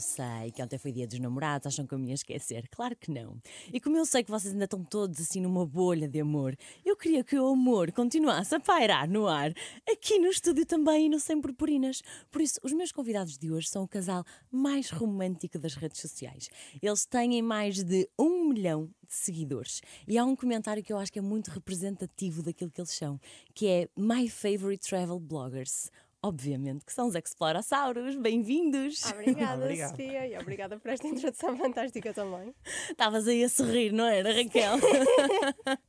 Eu sei que ontem foi dia dos namorados, acham que eu me ia esquecer? Claro que não. E como eu sei que vocês ainda estão todos assim numa bolha de amor, eu queria que o amor continuasse a pairar no ar, aqui no estúdio também e no Sem Purpurinas. Por isso, os meus convidados de hoje são o casal mais romântico das redes sociais. Eles têm mais de um milhão de seguidores. E há um comentário que eu acho que é muito representativo daquilo que eles são, que é My Favorite Travel Bloggers. Obviamente que são os Explorasauros. Bem-vindos! Obrigada, Obrigado. Sofia, e obrigada por esta introdução fantástica também. Estavas aí a sorrir, não era, Raquel?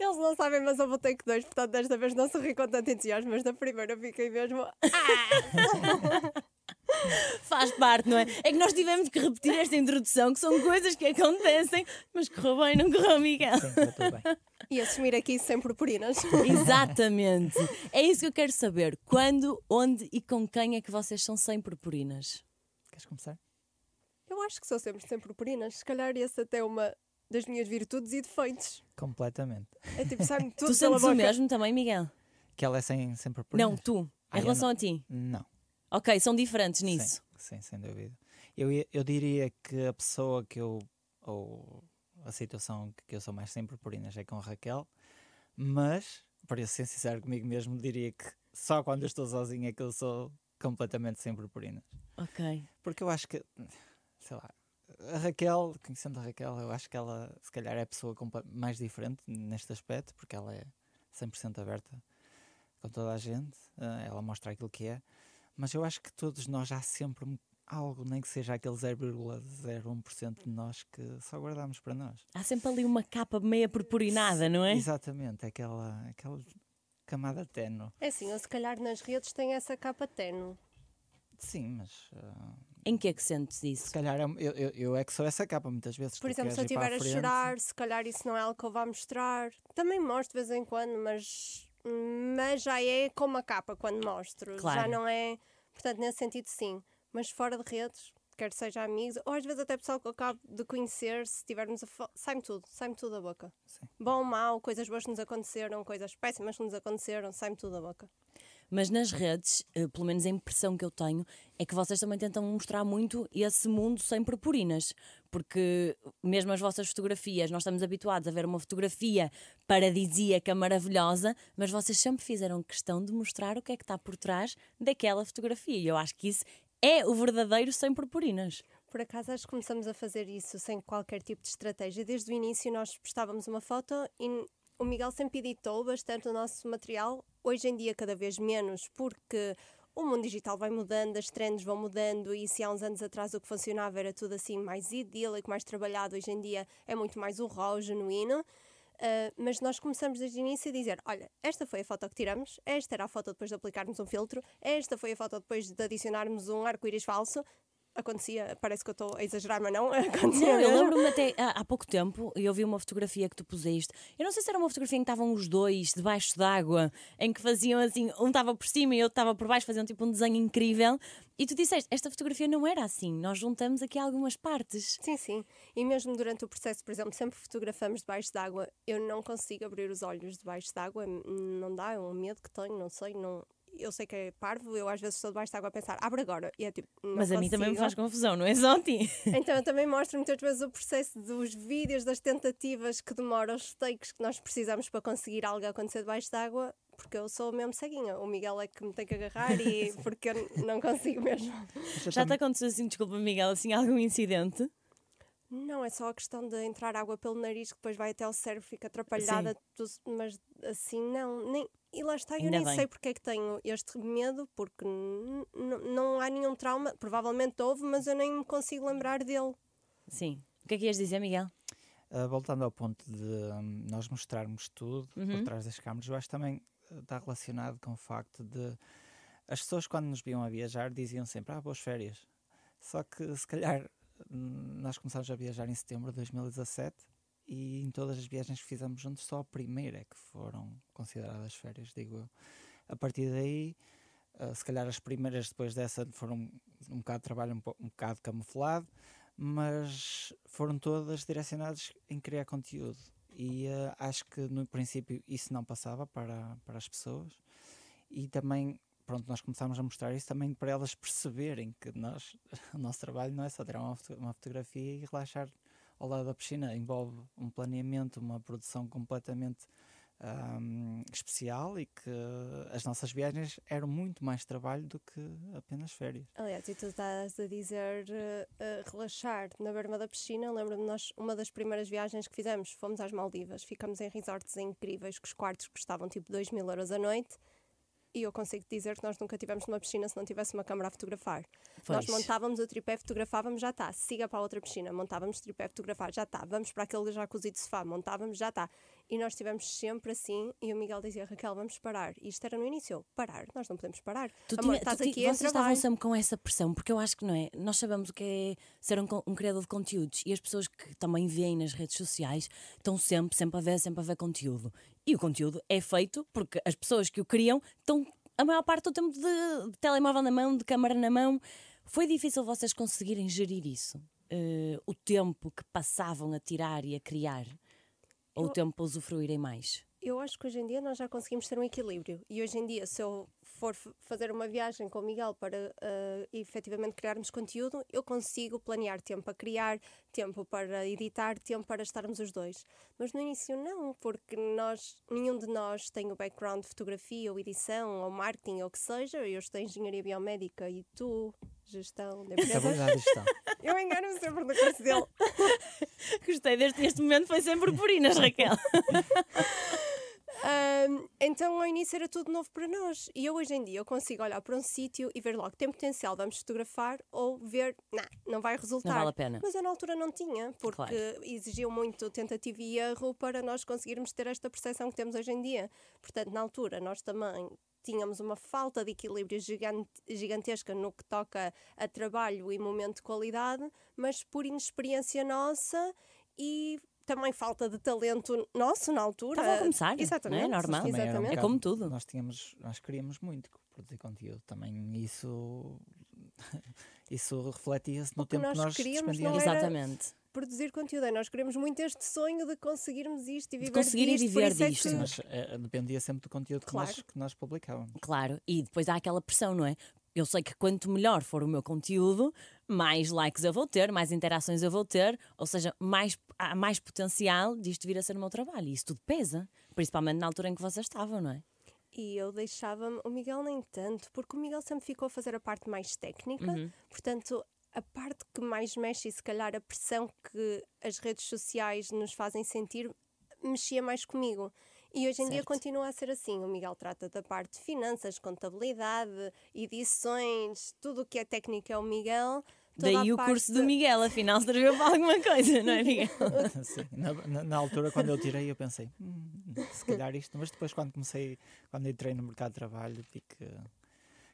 Eles não sabem, mas eu vou ter que dois, portanto, desta vez não sorri com tanto entusiasmo, mas da primeira fiquei mesmo. Ah! Faz parte, não é? É que nós tivemos que repetir esta introdução, que são coisas que acontecem, mas correu bem, não correu, Miguel? Sim, bem. E assumir aqui sem purpurinas. Exatamente. É isso que eu quero saber. Quando, onde e com quem é que vocês são sem purpurinas? Queres começar? Eu acho que sou sempre sem purpurinas. Se calhar esse até é uma das minhas virtudes e defeitos. Completamente. É tipo, sabe tudo Tu sentes o mesmo também, Miguel? Que ela é sem, sem purpurinas? Não, tu. Em relação a ti? Não. Ok, são diferentes nisso. Sim, sim, sem dúvida. Eu, eu diria que a pessoa que eu. ou a situação que eu sou mais sem purpurinas é com a Raquel, mas, para ser sincero comigo mesmo, diria que só quando eu estou sozinha é que eu sou completamente sem purpurinas. Ok. Porque eu acho que, sei lá, a Raquel, conhecendo a Raquel, eu acho que ela se calhar é a pessoa mais diferente neste aspecto, porque ela é 100% aberta com toda a gente, eh, ela mostra aquilo que é, mas eu acho que todos nós há sempre algo, nem que seja aquele 0,01% de nós que só guardamos para nós. Há sempre ali uma capa meia purpurinada, não é? Exatamente, aquela, aquela camada tenue. É assim, ou se calhar nas redes tem essa capa tenue. Sim, mas. Uh, em que é que sentes isso? Se calhar é eu, eu, eu, é que sou essa capa muitas vezes. Por exemplo, se eu estiver a, a chorar, se calhar isso não é algo que eu vá mostrar. Também mostro de vez em quando, mas, mas já é como a capa quando mostro. Claro. Já não é. Portanto, nesse sentido, sim mas fora de redes, quer seja amigos, ou às vezes até pessoal que eu acabo de conhecer, se estivermos a sai-me tudo, sai-me tudo da boca. Sim. Bom, mal, coisas boas que nos aconteceram, coisas péssimas que nos aconteceram, sai-me tudo da boca. Mas nas redes, eh, pelo menos a impressão que eu tenho, é que vocês também tentam mostrar muito esse mundo sem purpurinas. Porque mesmo as vossas fotografias, nós estamos habituados a ver uma fotografia paradisíaca, maravilhosa, mas vocês sempre fizeram questão de mostrar o que é que está por trás daquela fotografia. E eu acho que isso é o verdadeiro sem purpurinas. Por acaso, acho que começamos a fazer isso sem qualquer tipo de estratégia. Desde o início, nós postávamos uma foto e o Miguel sempre editou bastante o nosso material. Hoje em dia, cada vez menos, porque o mundo digital vai mudando, as trends vão mudando e se há uns anos atrás o que funcionava era tudo assim mais idílico, mais trabalhado, hoje em dia é muito mais o raw, genuíno. Uh, mas nós começamos desde o início a dizer: olha, esta foi a foto que tiramos, esta era a foto depois de aplicarmos um filtro, esta foi a foto depois de adicionarmos um arco-íris falso, acontecia, parece que eu estou a exagerar, mas não, acontecia. Não, eu lembro-me até há, há, pouco tempo, eu vi uma fotografia que tu puseste. Eu não sei se era uma fotografia em que estavam os dois debaixo d'água, em que faziam assim, um estava por cima e outro estava por baixo, faziam tipo um desenho incrível. E tu disseste, esta fotografia não era assim, nós juntamos aqui algumas partes. Sim, sim. E mesmo durante o processo, por exemplo, sempre fotografamos debaixo d'água, eu não consigo abrir os olhos debaixo d'água, não dá, é um medo que tenho, não sei, não, eu sei que é parvo, eu às vezes estou debaixo de água a pensar, abre agora. E é tipo, Mas consigo. a mim também me faz confusão, não é só a ti? Então eu também mostro muitas vezes o processo dos vídeos, das tentativas que demoram, os takes que nós precisamos para conseguir algo acontecer debaixo de água, porque eu sou mesmo ceguinha. O Miguel é que me tem que agarrar e porque eu não consigo mesmo. Já te aconteceu assim, desculpa, Miguel, assim, algum incidente? Não, é só a questão de entrar água pelo nariz que depois vai até o cérebro, fica atrapalhada, mas assim não, nem, e lá está, Ainda eu nem bem. sei porque é que tenho este medo, porque não há nenhum trauma, provavelmente houve, mas eu nem me consigo lembrar dele. Sim. O que é que ias dizer, Miguel? Uh, voltando ao ponto de um, nós mostrarmos tudo uhum. por trás das câmaras, eu acho que também uh, está relacionado com o facto de as pessoas quando nos viam a viajar diziam sempre, ah, boas férias. Só que se calhar hum, nós começamos a viajar em setembro de 2017 e em todas as viagens que fizemos juntos, só a primeira é que foram consideradas férias, digo eu. A partir daí, uh, se calhar as primeiras depois dessa foram um bocado de trabalho, um, um bocado camuflado, mas foram todas direcionadas em criar conteúdo. E uh, acho que no princípio isso não passava para, para as pessoas, e também pronto, nós começámos a mostrar isso também para elas perceberem que nós, o nosso trabalho não é só tirar uma, uma fotografia e relaxar ao lado da piscina, envolve um planeamento, uma produção completamente um, especial e que as nossas viagens eram muito mais trabalho do que apenas férias. Aliás, e tu estás a dizer uh, uh, relaxar na berma da piscina. Lembro-me nós, uma das primeiras viagens que fizemos, fomos às Maldivas, ficamos em resorts incríveis, que os quartos custavam tipo 2 mil euros a noite e eu consigo dizer que nós nunca tivemos numa piscina se não tivesse uma câmara a fotografar. Pois. Nós montávamos o tripé, fotografávamos, já está. Siga para a outra piscina, montávamos o tripé, fotografar, já está. Vamos para aquele jacuzzi de sofá, montávamos, já está. E nós estivemos sempre assim. E o Miguel dizia: Raquel, vamos parar. E isto era no início: parar, nós não podemos parar. Tu Amor, estás tu, aqui vocês estavam sempre com essa pressão, porque eu acho que não é. Nós sabemos o que é ser um, um criador de conteúdos e as pessoas que também veem nas redes sociais estão sempre, sempre a ver, sempre a ver conteúdo. E o conteúdo é feito porque as pessoas que o criam estão a maior parte do tempo de, de telemóvel na mão, de câmara na mão. Foi difícil vocês conseguirem gerir isso? Uh, o tempo que passavam a tirar e a criar? Ou eu, o tempo para usufruírem mais? Eu acho que hoje em dia nós já conseguimos ter um equilíbrio. E hoje em dia, se eu for fazer uma viagem com o Miguel para uh, efetivamente criarmos conteúdo, eu consigo planear tempo para criar, tempo para editar, tempo para estarmos os dois. Mas no início não, porque nós, nenhum de nós tem o background de fotografia ou edição ou marketing ou o que seja. Eu estou em engenharia biomédica e tu, gestão de empresas. gestão. Eu engano sempre no curso dele. Gostei deste este momento, foi sempre purinas, Raquel. Um, então ao início era tudo novo para nós. E eu hoje em dia eu consigo olhar para um sítio e ver logo tem potencial, vamos fotografar, ou ver, nah, não vai resultar. Não vale a pena. Mas eu na altura não tinha, porque claro. exigiu muito tentativa e erro para nós conseguirmos ter esta percepção que temos hoje em dia. Portanto, na altura nós também tínhamos uma falta de equilíbrio gigante, gigantesca no que toca a trabalho e momento de qualidade, mas por inexperiência nossa e também falta de talento nosso na altura. Estava a começar, Exatamente. Não é normal. Exatamente. Um é como tudo. Nós tínhamos, nós queríamos muito produzir conteúdo. Também isso, isso refletia-se no tempo que nós despendíamos. Exatamente. Produzir conteúdo. É, nós queremos muito este sonho de conseguirmos isto e viver de conseguir disto. viver é disto. É Mas é, dependia sempre do conteúdo claro. que, nós, que nós publicávamos. Claro, e depois há aquela pressão, não é? Eu sei que quanto melhor for o meu conteúdo, mais likes eu vou ter, mais interações eu vou ter, ou seja, mais, há mais potencial disto vir a ser o meu trabalho. E isso tudo pesa, principalmente na altura em que vocês estavam, não é? E eu deixava-me, o Miguel nem tanto, porque o Miguel sempre ficou a fazer a parte mais técnica, uhum. portanto, a parte que mais mexe e se calhar a pressão que as redes sociais nos fazem sentir mexia mais comigo. E hoje em certo. dia continua a ser assim. O Miguel trata da parte de finanças, contabilidade, edições, tudo o que é técnica é o Miguel. Daí o curso do Miguel, afinal serviu para alguma coisa, não é, Miguel? Sim, na, na, na, altura, quando eu tirei, eu pensei, hum, se calhar isto, mas depois, quando comecei, quando entrei no mercado de trabalho, vi que,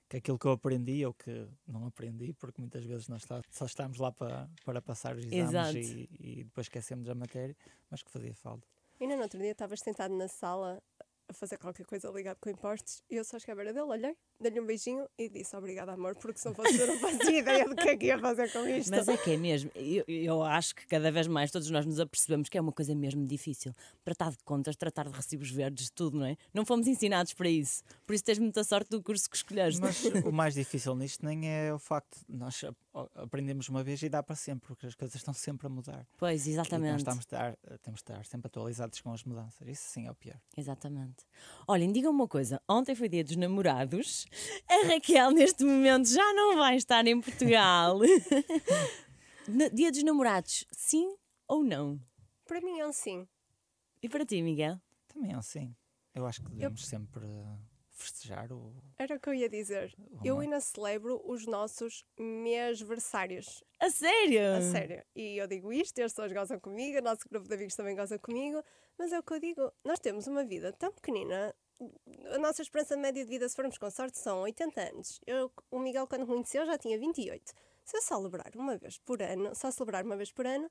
que aquilo que eu aprendi, ou que não aprendi, porque muitas vezes nós está, só estamos lá para, para passar os exames e, e, depois esquecemos a matéria, mas que fazia falta. Ainda no outro dia estavas sentado na sala a fazer qualquer coisa ligado com impostos e eu só cheguei à beira dele, olhei, dei-lhe um beijinho e disse obrigada, amor, porque se não fosse eu não fazia ideia do que é que ia fazer com isto. Mas é que é mesmo, eu, eu acho que cada vez mais todos nós nos apercebemos que é uma coisa mesmo difícil. Tratar de contas, tratar de recibos verdes, tudo, não é? Não fomos ensinados para isso. Por isso tens muita sorte do curso que escolheste. Mas o mais difícil nisto nem é o facto de nós aprendemos uma vez e dá para sempre, porque as coisas estão sempre a mudar. Pois, exatamente. E nós estamos a estar, temos de estar sempre atualizados com as mudanças. Isso sim é o pior. Exatamente. Olhem, digam uma coisa: ontem foi dia dos namorados. A Raquel, neste momento, já não vai estar em Portugal. dia dos namorados, sim ou não? Para mim é um sim. E para ti, Miguel? Também é um sim. Eu acho que devemos eu... sempre festejar o. Era o que eu ia dizer. Eu ainda celebro os nossos mêsversários. A sério? A sério. E eu digo isto, as pessoas gozam comigo, o nosso grupo de amigos também goza comigo, mas é o que eu digo. Nós temos uma vida tão pequenina. A nossa esperança média de vida, se formos com sorte, são 80 anos. Eu, o Miguel, quando me conheceu, já tinha 28. Se eu celebrar uma vez por ano, só celebrar uma vez por ano,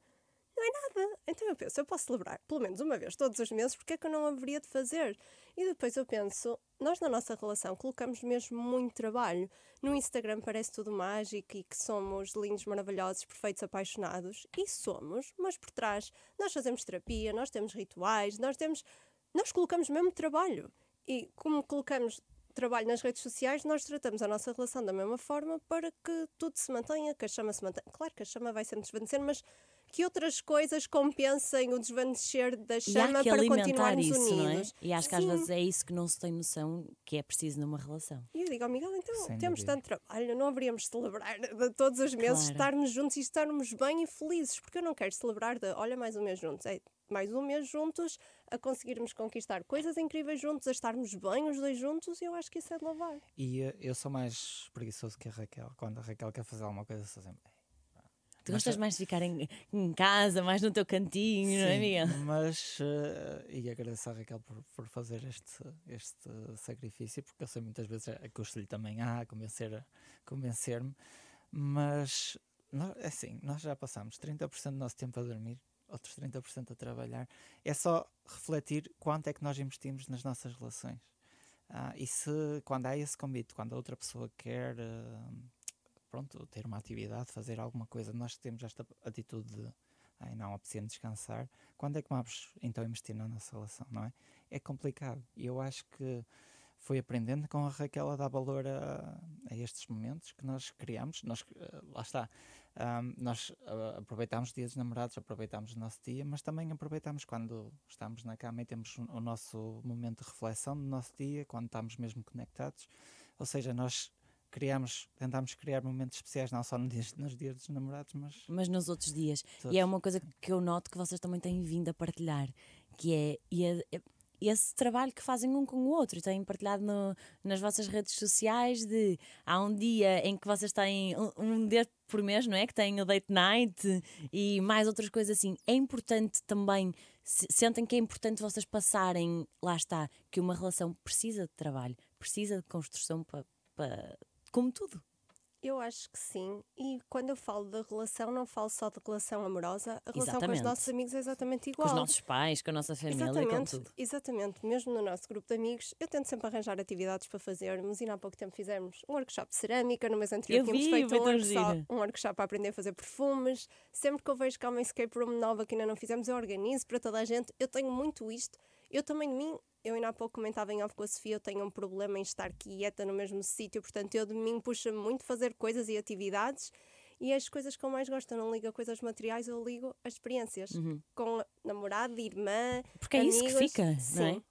não é nada. Então eu penso, eu posso celebrar pelo menos uma vez todos os meses, porque é que eu não haveria de fazer? E depois eu penso, nós na nossa relação colocamos mesmo muito trabalho. No Instagram parece tudo mágico e que somos lindos, maravilhosos, perfeitos, apaixonados. E somos, mas por trás nós fazemos terapia, nós temos rituais, nós temos. Nós colocamos mesmo trabalho. E como colocamos trabalho nas redes sociais, nós tratamos a nossa relação da mesma forma para que tudo se mantenha, que a chama se mantenha. Claro que a chama vai sempre desvanecer, mas que outras coisas compensem o desvanecer da chama para continuarmos isso, unidos. Não é? E acho que às vezes é isso que não se tem noção que é preciso numa relação. E eu digo ao Miguel, então Sem temos dúvida. tanto trabalho, não haveríamos de celebrar de todos os meses claro. estarmos juntos e estarmos bem e felizes, porque eu não quero celebrar de olha mais um mês juntos. É, mais um mês juntos, a conseguirmos conquistar coisas incríveis juntos, a estarmos bem os dois juntos, eu acho que isso é de louvar. E uh, eu sou mais preguiçoso que a Raquel. Quando a Raquel quer fazer alguma coisa, sou sempre. Tu gostas mais de ficar em, em, casa, mais no teu cantinho, Sim, não é, Miguel? Mas, uh, e agradeço à Raquel por, por fazer este, este sacrifício, porque eu sei muitas vezes a custo-lhe também a convencer, convencer-me, mas nós, é assim, nós já passamos 30% do nosso tempo a dormir outros 30% a trabalhar. É só refletir quanto é que nós investimos nas nossas relações. Ah, e se, quando há esse convite, quando a outra pessoa quer uh, pronto, ter uma atividade, fazer alguma coisa, nós temos esta atitude de ai não, apetecendo descansar, quando é que vamos então investir na nossa relação, não é? É complicado. E eu acho que foi aprendendo com a Raquel a dar valor a, a estes momentos que nós criamos. Nós, uh, lá está, um, nós uh, aproveitamos dias namorados, aproveitamos o nosso dia, mas também aproveitamos quando estamos na cama e temos o nosso momento de reflexão do nosso dia, quando estamos mesmo conectados. Ou seja, nós criamos, tentamos criar momentos especiais, não só nos dias, nos dias dos namorados, mas. Mas nos outros dias. Todos. E é uma coisa que eu noto que vocês também têm vindo a partilhar, que é. E é, é esse trabalho que fazem um com o outro. Têm partilhado no, nas vossas redes sociais de há um dia em que vocês têm um, um dia por mês, não é? Que têm o date night e mais outras coisas assim. É importante também, sentem que é importante vocês passarem, lá está, que uma relação precisa de trabalho, precisa de construção para, para como tudo. Eu acho que sim. E quando eu falo da relação, não falo só de relação amorosa. A relação exatamente. com os nossos amigos é exatamente igual. Com os nossos pais, com a nossa família, exatamente, com tudo. Exatamente. Mesmo no nosso grupo de amigos, eu tento sempre arranjar atividades para fazermos. E há pouco tempo fizemos um workshop de cerâmica. No mês anterior eu tínhamos vi, feito um workshop, um workshop para aprender a fazer perfumes. Sempre que eu vejo que há uma escape room nova que ainda não fizemos, eu organizo para toda a gente. Eu tenho muito isto. Eu também de mim eu ainda há pouco comentava em off com a Sofia, eu tenho um problema em estar quieta no mesmo sítio, portanto eu de mim puxa muito fazer coisas e atividades e as coisas que eu mais gosto, eu não ligo a coisas materiais, eu ligo as experiências uhum. com namorado, irmã, Porque é amigos, isso que fica, sim. não é?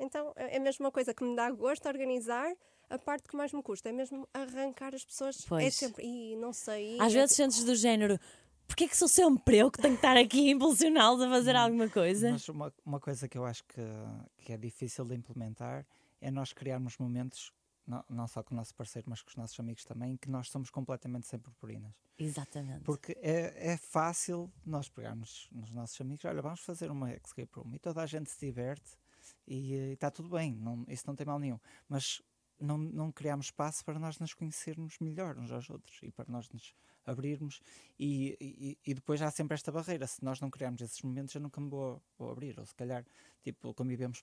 Então é a mesma coisa que me dá gosto organizar, a parte que mais me custa é mesmo arrancar as pessoas. É pois. É sempre, e não sei. Às é vezes tipo... sentes do género, Porquê que sou sempre eu que tenho que estar aqui a impulsioná-los a fazer alguma coisa? Mas uma, uma coisa que eu acho que, que é difícil de implementar é nós criarmos momentos, não, não só com o nosso parceiro, mas com os nossos amigos também, que nós somos completamente sem purpurinas. Exatamente. Porque é, é fácil nós pegarmos nos nossos amigos, olha, vamos fazer uma escape room e toda a gente se diverte e está tudo bem, não, isso não tem mal nenhum. Mas não, não criamos espaço para nós nos conhecermos melhor uns aos outros e para nós nos abrirmos e, e, e, depois há sempre esta barreira. Se nós não criarmos esses momentos, eu nunca me vou, vou abrir. Ou se calhar, tipo, convivemos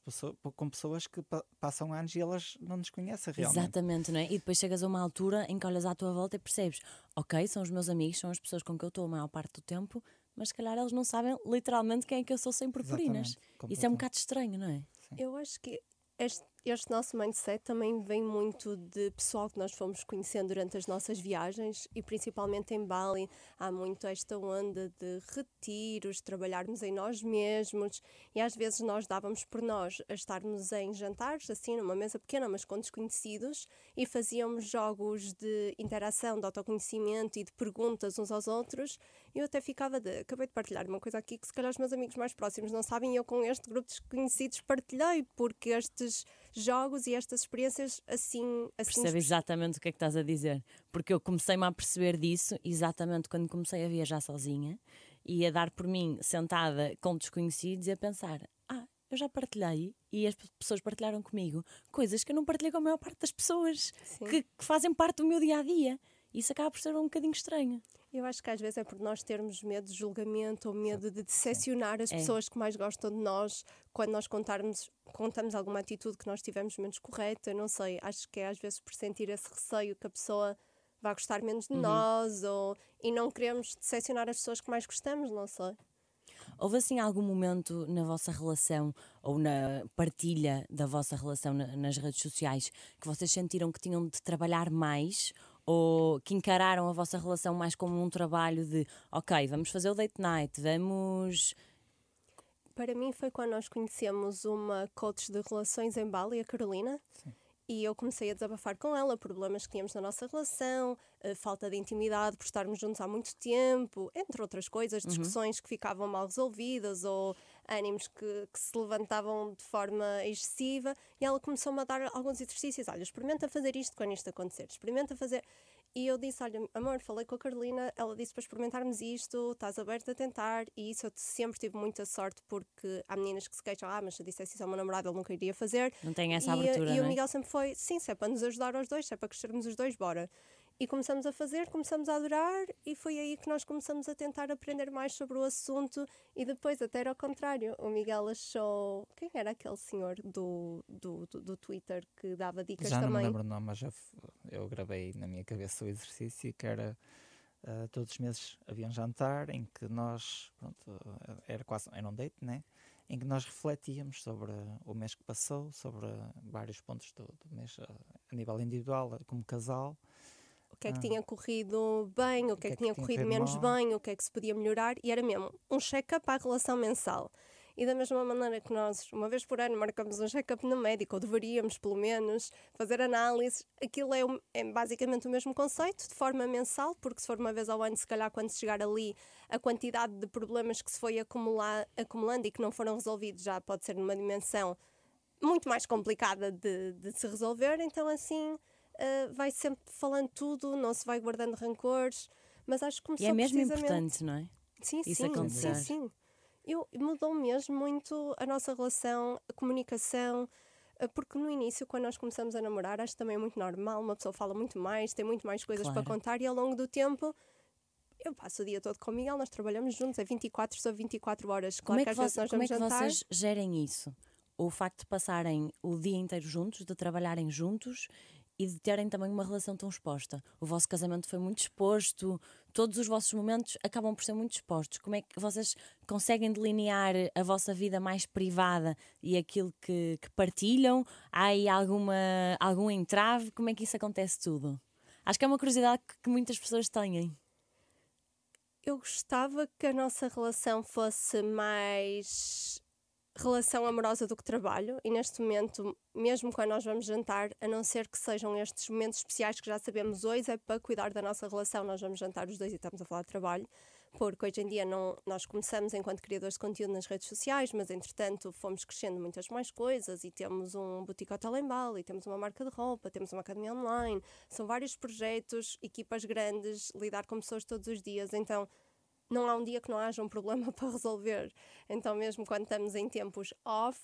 com pessoas que passam anos e elas não nos conhecem realmente. Exatamente, não é? E depois chegas a uma altura em que olhas à tua volta e percebes, ok, são os meus amigos, são as pessoas com que eu estou a maior parte do tempo, mas se calhar eles não sabem literalmente quem é que eu sou sem purpurinas. Isso é um bocado estranho, não é? Sim. Eu acho que este, este nosso mindset também vem muito de pessoal que nós fomos conhecendo durante as nossas viagens e principalmente em Bali. Há muito esta onda de retiros, trabalharmos em nós mesmos e às vezes nós dávamos por nós a estarmos em jantares, assim numa mesa pequena, mas com desconhecidos e fazíamos jogos de interação, de autoconhecimento e de perguntas uns aos outros. E eu até ficava de, acabei de partilhar uma coisa aqui que se calhar os meus amigos mais próximos não sabem e eu com este grupo de desconhecidos partilhei porque estes jogos e estas experiências assim. assim Percebe exatamente o que é que estás a dizer. Porque eu comecei-me a perceber disso exatamente quando comecei a viajar sozinha e a dar por mim sentada com desconhecidos e a pensar: ah, eu já partilhei e as pessoas partilharam comigo coisas que eu não partilhei com a maior parte das pessoas que, que, fazem parte do meu dia a dia. Isso acaba por ser um bocadinho estranho. Eu acho que às vezes é por nós termos medo de julgamento ou medo de decepcionar as é. pessoas que mais gostam de nós quando nós contarmos, contamos alguma atitude que nós tivemos menos correta. Não sei, acho que é às vezes por sentir esse receio que a pessoa vai gostar menos de uhum. nós ou, e não queremos decepcionar as pessoas que mais gostamos, não sei. Houve assim algum momento na vossa relação ou na partilha da vossa relação na, nas redes sociais que vocês sentiram que tinham de trabalhar mais ou que encararam a vossa relação mais como um trabalho de ok, vamos fazer o date night, vamos. Para mim foi quando nós conhecemos uma coach de relações em Bali, a Carolina. Sim. E eu comecei a desabafar com ela problemas que tínhamos na nossa relação, falta de intimidade por estarmos juntos há muito tempo, entre outras coisas, Uhum. discussões que ficavam mal resolvidas ou ânimos que, que se levantavam de forma excessiva. E ela começou-me a dar alguns exercícios: olha, experimenta fazer isto quando isto acontecer, experimenta fazer. E eu disse: Olha, amor, falei com a Carolina, ela disse para experimentarmos isto, estás aberta a tentar. E isso eu sempre tive muita sorte, porque há meninas que se queixam: Ah, mas se eu dissesse isso ao meu namorado, ele nunca iria fazer. Não tem essa e, abertura, e o é? Miguel sempre foi: Sim, se é para nos ajudar aos dois, se é para crescermos os dois, bora. E começamos a fazer, começamos a adorar, e foi aí que nós começamos a tentar aprender mais sobre o assunto. E depois, até era ao contrário, o Miguel achou. Quem era aquele senhor do, do, do, do Twitter que dava dicas Já não me também? lembro o nome, mas já eu gravei na minha cabeça o exercício que era ah, todos os meses havia um jantar em que nós, pronto, ah, era quase, era um date, né? Em que nós refletíamos sobre o mês que passou, sobre vários pontos do, do mês ah, a nível individual, como casal. O que é que Ah. tinha corrido bem, o que é que tinha corrido menos mal. bem, o que é que se podia melhorar, e era mesmo um check-up à relação mensal. E da mesma maneira que nós, uma vez por ano, marcamos um check-up no médico, ou deveríamos, pelo menos, fazer análises, aquilo é, o- é basicamente o mesmo conceito, de forma mensal, porque se for uma vez ao ano, se calhar quando chegar ali, a quantidade de problemas que se foi acumular, acumulando e que não foram resolvidos já pode ser numa dimensão muito mais complicada de, de se resolver, então assim uh, vai sempre falando tudo, não se vai guardando rancores, mas acho que E começou é mesmo importante, não é? Sim, isso sim, acontecer. sim, sim. Eu, mudou mesmo muito a nossa relação, a comunicação, uh, porque no início, quando nós começamos a namorar, acho que também é muito normal, uma pessoa fala muito mais, tem muito mais coisas para Claro. contar e ao longo do tempo... Eu passo o dia todo com o Miguel, nós trabalhamos juntos, é 24 sobre 24 horas. Como Claro é que que, às vezes como é que jantar. vocês gerem isso? O facto de passarem o dia inteiro juntos, de trabalharem juntos e de terem também uma relação tão exposta. O vosso casamento foi muito exposto, todos os vossos momentos acabam por ser muito expostos. Como é que vocês conseguem delinear a vossa vida mais privada e aquilo que, que partilham? Há aí alguma, algum entrave? Como é que isso acontece tudo? Acho que é uma curiosidade que, que muitas pessoas têm. eu gostava que a nossa relação fosse mais relação amorosa do que trabalho e neste momento, mesmo quando nós vamos jantar, a não ser que sejam estes momentos especiais que já sabemos hoje, é para cuidar da nossa relação, nós vamos jantar os dois e estamos a falar de trabalho, porque hoje em dia não, nós começamos enquanto criadores de conteúdo nas redes sociais, mas entretanto fomos crescendo muitas mais coisas e temos um boutique hotel em Bali, temos uma marca de roupa, temos uma academia online, são vários projetos, equipas grandes, lidar com pessoas todos os dias, então não há um dia que não haja um problema para resolver. Então, mesmo quando estamos em tempos off,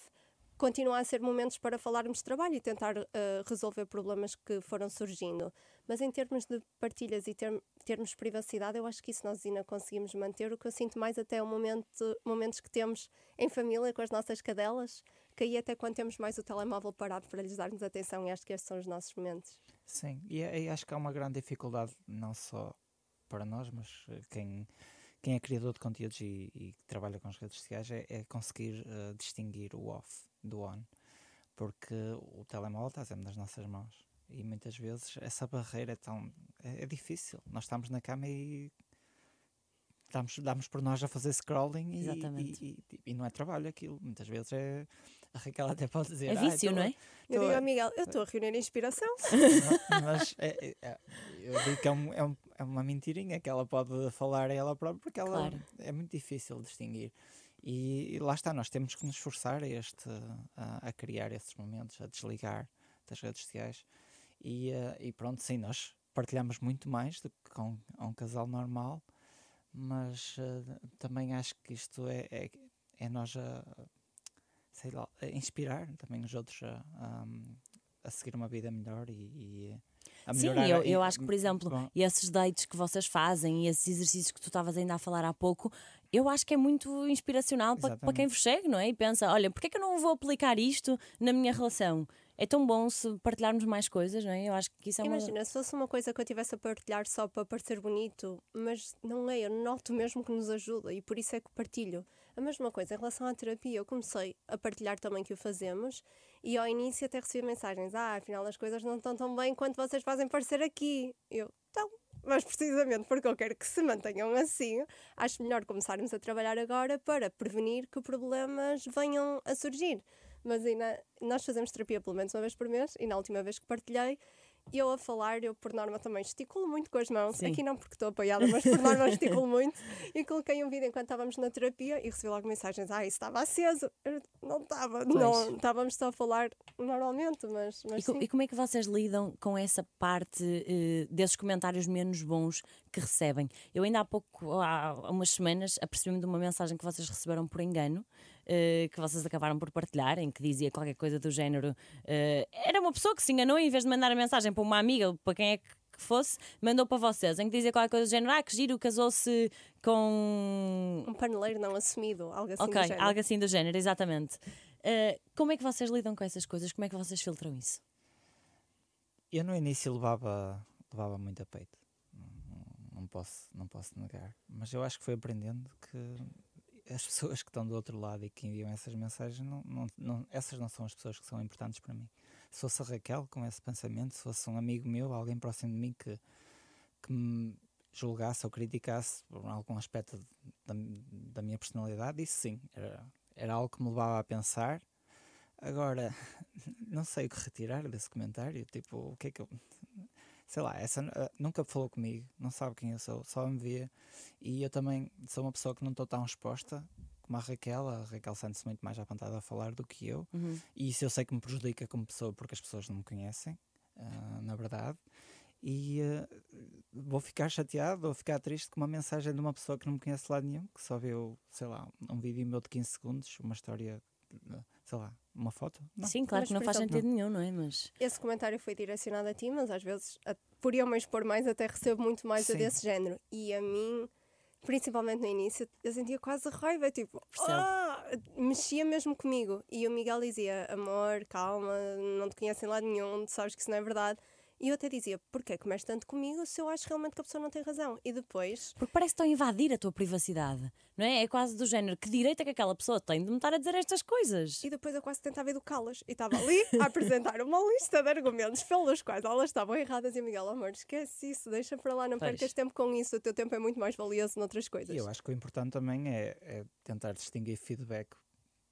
continua a ser momentos para falarmos de trabalho e tentar eh, resolver problemas que foram surgindo. Mas em termos de partilhas e term- termos de privacidade, eu acho que isso nós ainda conseguimos manter. O que eu sinto mais até é o momento, momentos que temos em família com as nossas cadelas, que aí até quando temos mais o telemóvel parado para lhes darmos atenção, e acho que estes são os nossos momentos. Sim, e, e acho que há uma grande dificuldade, não só para nós, mas eh, quem, quem é criador de conteúdos e, e que trabalha com as redes sociais é, é conseguir eh, distinguir o off do on, porque o telemóvel está sempre nas nossas mãos e muitas vezes essa barreira é tão é, é difícil. Nós estamos na cama e damos, damos por nós a fazer scrolling e, e, e- e não é trabalho aquilo. Muitas vezes é a Raquel até pode dizer É "Ah, vício, então não é? Eu Então, digo é- ao Miguel, eu estou a reunir inspiração. Não, mas é- é- é- eu digo que é, um- é um- é uma mentirinha que ela pode falar a ela própria porque ela Claro. é muito difícil distinguir. E, e lá está, nós temos que nos esforçar a, este, a, a criar esses momentos, a desligar das redes sociais. E, eh, e pronto, sim, nós partilhamos muito mais do que com a um casal normal, mas eh, também acho que isto é, é, é nós a, sei lá, inspirar também os outros a, a, a seguir uma vida melhor e, e a Sim, melhorar. eu, eu acho que, por exemplo, Bom, esses dates que vocês fazem e esses exercícios que tu estavas ainda a falar há pouco, eu acho que é muito inspiracional para, para quem vos segue, não é? E pensa, olha, porquê que eu não vou aplicar isto na minha relação? É tão bom se partilharmos mais coisas, não é? Eu acho que isso é uma... Imagina, se fosse uma coisa que eu tivesse a partilhar só para parecer bonito, mas não é, eu noto mesmo que nos ajuda e por isso é que partilho. A mesma coisa em relação à terapia, eu comecei a partilhar também que o fazemos e ao início até recebi mensagens: ah, afinal as coisas não estão tão bem quanto vocês fazem parecer aqui. Eu, então, mas precisamente porque eu quero que se mantenham assim, acho melhor começarmos a trabalhar agora para prevenir que problemas venham a surgir. Mas ainda, nós fazemos terapia pelo menos uma vez por mês e na última vez que partilhei, eu a falar, eu por norma também gesticulo muito com as mãos. Sim. Aqui não porque estou apoiada, mas por norma gesticulo muito. E coloquei um vídeo enquanto estávamos na terapia e recebi logo mensagens: Ah, isso estava aceso. Eu não estava, não. Estávamos só a falar normalmente, mas, mas E, e como é que vocês lidam com essa parte eh, desses comentários menos bons que recebem? Eu ainda há pouco, há umas semanas, apercebi-me de uma mensagem que vocês receberam por engano, que vocês acabaram por partilhar, em que dizia qualquer coisa do género. eh, era uma pessoa que se enganou e em vez de mandar a mensagem para uma amiga ou para quem é que que fosse, mandou para vocês, em que dizia qualquer coisa do género, ah, que giro, casou-se com Um paneleiro não assumido, algo assim. do Ok, género. algo assim do género, exatamente. Eh, como é que vocês lidam com essas coisas? Como é que vocês filtram isso? Eu no início levava, levava muito a peito. Não, não posso, não posso negar. Mas eu acho que foi aprendendo que as pessoas que estão do outro lado e que enviam essas mensagens, não, não, não- essas não são as pessoas que são importantes para mim. Se fosse a Raquel com esse pensamento, se fosse um amigo meu, alguém próximo de mim que, que me julgasse ou criticasse por algum aspecto da, da minha personalidade, isso sim, era, era algo que me levava a pensar. Agora, não sei o que retirar desse comentário. Tipo, o que é que eu. Sei lá, essa eh, nunca falou comigo, não sabe quem eu sou, só me vê. E eu também sou uma pessoa que não estou tão exposta como a Raquel. A Raquel sente-se muito mais apontada a falar do que eu. Uhum. E isso eu sei que me prejudica como pessoa porque as pessoas não me conhecem, ah, na verdade. E ah, vou ficar chateado, vou ficar triste com uma mensagem de uma pessoa que não me conhece de lado nenhum, que só viu, sei lá, um vídeo meu de 15 segundos, uma história, ah, sei lá, uma foto. Não. Sim, claro Mas, que não faz exemplo, sentido nenhum, não é? Mas Esse comentário foi direcionado a ti, mas às vezes, a- por eu me expor mais, até recebo muito mais Sim. desse género. E a mim, principalmente no início, eu sentia quase raiva, tipo. "Ah!" mexia mesmo comigo. E o Miguel dizia: amor, calma, não te conhecem lá nenhum, sabes que isso não é verdade. E eu até dizia: porquê que mexes tanto comigo se eu acho realmente que a pessoa não tem razão? E depois, porque parece que estão a invadir a tua privacidade, não é? É quase do género, que direito é que aquela pessoa tem de me estar a dizer estas coisas? e depois eu quase tentava educá-las. E estava ali a apresentar uma lista de argumentos pelos quais elas estavam erradas. E Miguel, amor, esquece isso, deixa para lá, não Pois. percas tempo com isso. O teu tempo é muito mais valioso noutras coisas. E eu acho que o importante também é, é tentar distinguir feedback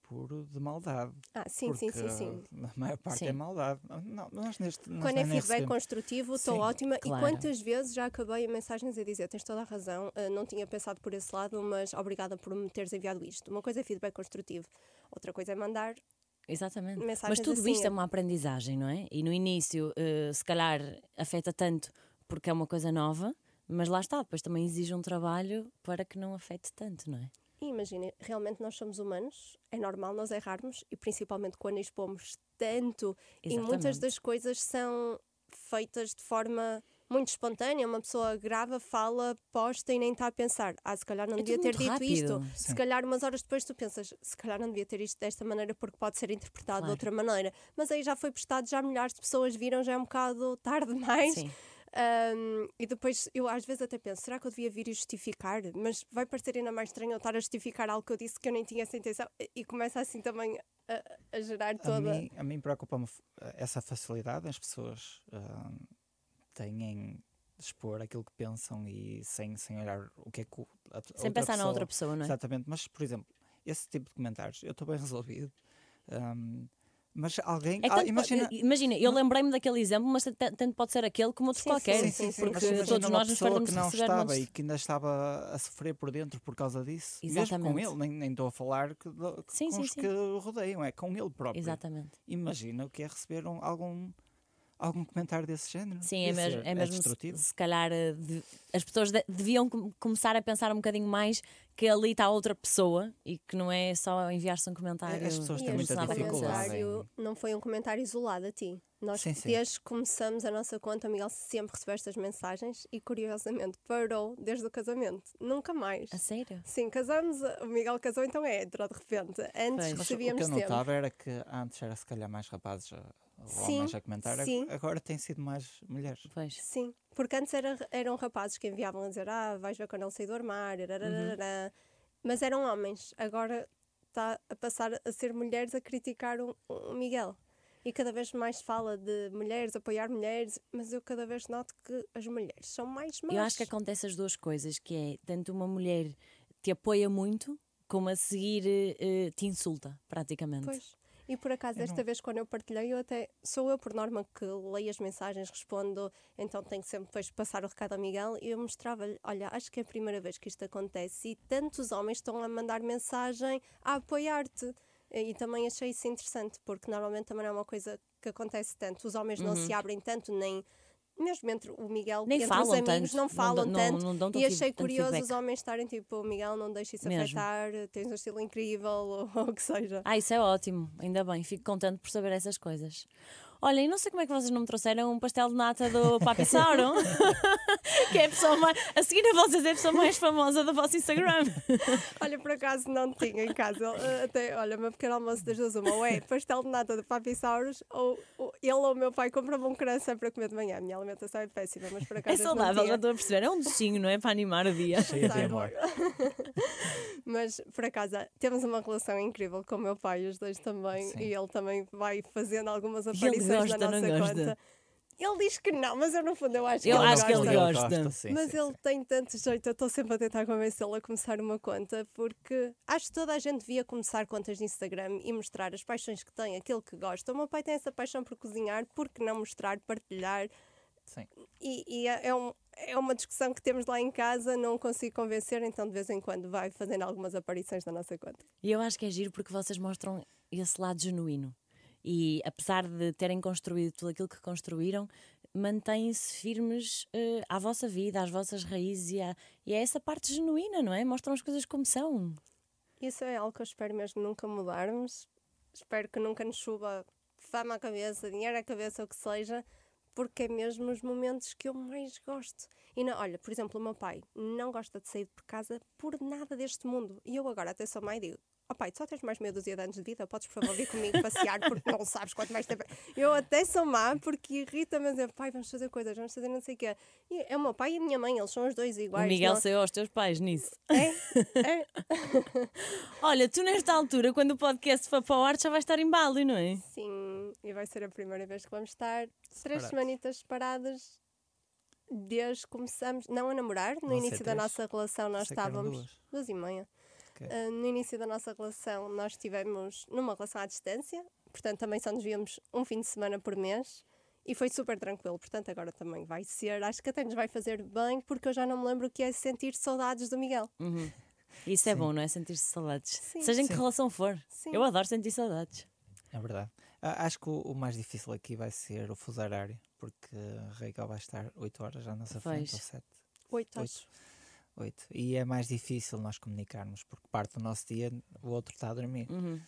puro de maldade. Ah, sim, sim, sim, porque sim. A maior parte Sim. é maldade. Não, nós neste, nós Quando é feedback construtivo, estou ótima. claro. E quantas vezes já acabei mensagens a dizer: tens toda a razão, ah, não tinha pensado por esse lado, mas obrigada por me teres enviado isto. Uma coisa é feedback construtivo, outra coisa é mandar. Exatamente. Mas Mensagens tudo assim, isto é é- uma aprendizagem, não é? E no início, eh, se calhar, afeta tanto porque é uma coisa nova, mas lá está, depois também exige um trabalho para que não afete tanto, não é? E imaginem, realmente nós somos humanos, é normal nós errarmos, e principalmente quando expomos tanto, e muitas Exatamente. das coisas são feitas de forma muito espontânea. Uma pessoa grava, fala, posta e nem está a pensar. Ah, se calhar não É devia ter dito rápido. isto. Se Sim. calhar umas horas depois tu pensas, se calhar não devia ter isto desta maneira porque pode ser interpretado de Claro. outra maneira. Mas aí já foi postado, já milhares de pessoas viram, já é um bocado tarde demais. Sim. Um, e depois eu às vezes até penso, será que eu devia vir e justificar? Mas vai parecer ainda mais estranho eu estar a justificar algo que eu disse que eu nem tinha essa intenção e- começa assim também a, a gerar A toda. mim, a mim preocupa-me f- essa facilidade, as pessoas ah, têm de expor aquilo que pensam e sem, sem olhar o que é que a, Sem pensar na outra pessoa- pessoa, não é? Exatamente, mas por exemplo, esse tipo de comentários, eu estou bem resolvido. ahm, mas alguém. É ah, imagina, imagina, eu lembrei-me daquele exemplo, mas tanto pode ser aquele como outro Sim, qualquer. sim, sim, sim, porque mas todos nós nos fartamos que não estava montes e que ainda estava a sofrer por dentro por causa disso. Mesmo Exatamente. com ele, nem, nem estou a falar que, Sim, com sim, os sim. que o rodeiam, é com ele próprio. Exatamente. Imagina o que é receber um- algum, algum comentário desse género. Sim, é mesmo, ser- é mesmo se, destrutivo. se calhar eh, de- as pessoas de- deviam com- começar a pensar um bocadinho mais que ali está outra pessoa e que não é só enviar-se um comentário. As pessoas têm muita dificuldade comentário não foi um comentário isolado a ti. Nós, Sim, sim. desde que começamos a nossa conta, o Miguel sempre recebeu estas mensagens e, curiosamente, parou desde o casamento. Nunca mais. A sério? Sim, casamos, o Miguel casou, então é hétero, de repente. Antes Pois. Mas o que recebíamos eu sempre. notava era que antes era se calhar mais rapazes Sim, homens a comentar, sim. agora tem sido mais mulheres. Pois. Sim, porque antes era- eram rapazes que enviavam a dizer ah, vais ver quando ele sair do armário, rararara. mas eram homens. Agora está a passar a ser mulheres a criticar o, o Miguel. E cada vez mais se fala de mulheres, apoiar mulheres, mas eu cada vez noto que as mulheres são mais más. Eu acho que acontece as duas coisas, que é tanto uma mulher te apoia muito, como a seguir eh, te insulta, praticamente. Pois. E por acaso, Eu desta não- vez, quando eu partilhei, eu até sou eu, por norma, que leio as mensagens, respondo, então tenho que sempre depois passar o recado ao Miguel e eu mostrava-lhe: olha, acho que é a primeira vez que isto acontece e tantos homens estão a mandar mensagem a apoiar-te. E também achei isso interessante, porque normalmente também não é uma coisa que acontece tanto. Os homens não se abrem tanto, nem. Mesmo entre o Miguel. Nem entre falam os amigos, tanto, não não falam dão- tanto. não- não e achei curioso feedback. os homens estarem tipo: Miguel, não deixe isso Mesmo. afetar, tens um estilo incrível, ou, ou o que seja. Ah, isso é ótimo, ainda bem, fico contente por saber essas coisas. Olha, e não sei como é que vocês não me trouxeram um pastel de nata do Papissauro, que é a pessoa mais. A seguir a vocês é a pessoa mais famosa do vosso Instagram. Olha, por acaso não tinha em casa. Ele, Até, olha, o meu pequeno almoço das duas, uma, ou é pastel de nata de Papissauros, ou, ou ele ou o meu pai compram-me um croissant para comer de manhã. A minha alimentação é péssima, mas por É acaso. não saudável, já estou a perceber. É um docinho, não é? Para animar o dia. Cheia de Sai amor. Mas por acaso temos uma relação incrível com o meu pai, os dois também, Sim. e ele também vai fazendo algumas aparições gosta, não nossa gosta? conta. Ele diz que não, mas eu no fundo eu acho que Eu ele acho que gosta. ele gosta. sim, Mas sim, ele sim. tem tanto jeito, eu estou sempre a tentar convencê-lo a começar uma conta, porque acho que toda a gente devia começar contas de Instagram e mostrar as paixões que tem, aquilo que gosta. O meu pai tem essa paixão por cozinhar, por que não mostrar, partilhar? Sim. E, e é, é um- é uma discussão que temos lá em casa, não consigo convencer, então de vez em quando vai fazendo algumas aparições na nossa conta. E eu acho que é giro porque vocês mostram esse lado genuíno. E apesar de terem construído tudo aquilo que construíram, mantêm-se firmes eh, à vossa vida, às vossas raízes e, à- e é essa parte genuína, não é? Mostram as coisas como são. Isso é algo que eu espero mesmo nunca mudarmos. Espero que nunca nos suba fama à cabeça, dinheiro à cabeça, o que seja, porque é mesmo os momentos que eu mais gosto. E não, olha, por exemplo, o meu pai não gosta de sair de casa por nada deste mundo. E eu agora até sou mãe e digo: Ó pai, tu só tens mais meia dúzia de anos de vida, podes por favor vir comigo passear porque não sabes quanto mais tempo. Eu até sou má porque irrita-me a dizer: pai, vamos fazer coisas, vamos fazer não sei o quê. E é o meu pai e a minha mãe, eles são os dois iguais. o Miguel não- saiu aos teus pais nisso. É, é. Olha, tu nesta altura, quando o podcast for para o ar, já vais estar em Bali, não é? Sim, e vai ser a primeira vez que vamos estar três semanitas separadas desde que começamos, não a namorar, no ser início da nossa relação nós Sei que estávamos duas. duas e meia. Ok. Ah, no início da nossa relação nós estivemos numa relação à distância, portanto também só nos víamos um fim de semana por mês. E foi super tranquilo, portanto agora também vai ser, acho que até nos vai fazer bem, porque eu já não me lembro o que é sentir saudades do Miguel. Uhum. Isso é Sim. bom, não é? Sentir-se saudades. Sim. Seja em que Sim. relação for. Sim. Eu adoro sentir saudades. É verdade. Ah, acho que o, o mais difícil aqui vai ser o fuso horário, porque Raquel vai estar 8 horas à nossa frente, ou 7, Oito, Oito. acho. 8. E é mais difícil nós comunicarmos, porque parte do nosso dia o outro está a dormir. Uhum.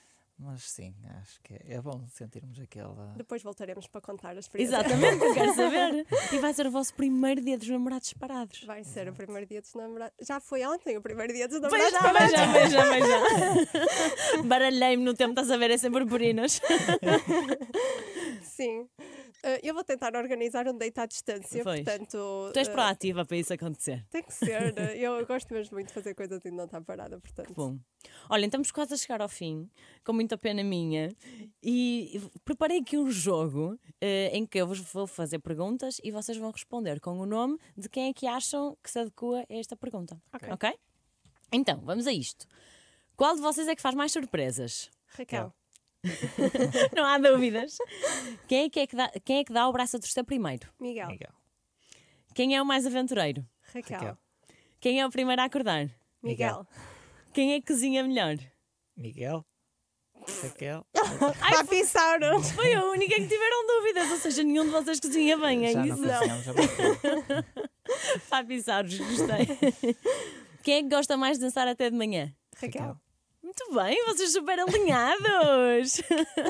Mas sim, acho que é, é bom sentirmos aquela. Depois voltaremos para contar a experiência. Exatamente, eu quero saber. E vai ser o vosso primeiro dia dos namorados separados. Vai ser o primeiro dia dos namorados. Já foi ontem o primeiro dia dos namorados. já, pois já, pois já, pois já. Baralhei-me no tempo, estás a ver? É sempre purpurinas. Sim. Eh, eu vou tentar organizar um date à distância, Pois. portanto. Tu és eh, proativa para isso acontecer. tem que ser. eh, Eu gosto mesmo muito de fazer coisas e não estar parada, portanto. Bom. Olha, estamos quase a chegar ao fim, com muita pena minha, e preparei aqui um jogo eh, em que eu vos vou fazer perguntas e vocês vão responder com o nome de quem é que acham que se adequa a esta pergunta. Ok. ok? Então, vamos a isto. Qual de vocês é que faz mais surpresas? Raquel. Não há dúvidas. Quem é que, é que dá, quem é que dá o braço a torcer primeiro? Miguel. Miguel. Quem é o mais aventureiro? Raquel. Raquel. Quem é o primeiro a acordar? Miguel. Quem é que cozinha melhor? Miguel. Raquel. Papi Sauro. Foi a única que tiveram dúvidas, ou seja, nenhum de vocês cozinha bem, é Já isso? não. Papisauros, gostei. Quem é que gosta mais de dançar até de manhã? Raquel. Muito bem, vocês super alinhados.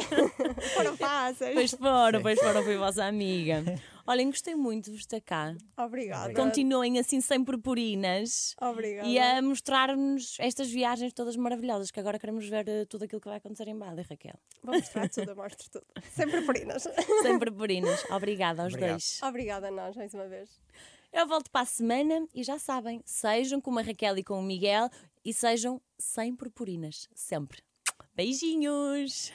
Foram fáceis. pois foram, Sim. pois foram, foi vossa amiga. Olhem, gostei muito de vos estar cá. Obrigada. Continuem assim sem purpurinas Obrigada. e a mostrar-nos estas viagens todas maravilhosas, que agora queremos ver eh, tudo aquilo que vai acontecer em Bali, Raquel. Vou mostrar tudo, eu mostro tudo. Sempre purinas. Sem purpurinas. Obrigada aos Obrigado. dois. Obrigada a nós mais uma vez. Eu volto para a semana e já sabem, sejam como a Raquel e com o Miguel e sejam sem purpurinas, sempre. Beijinhos!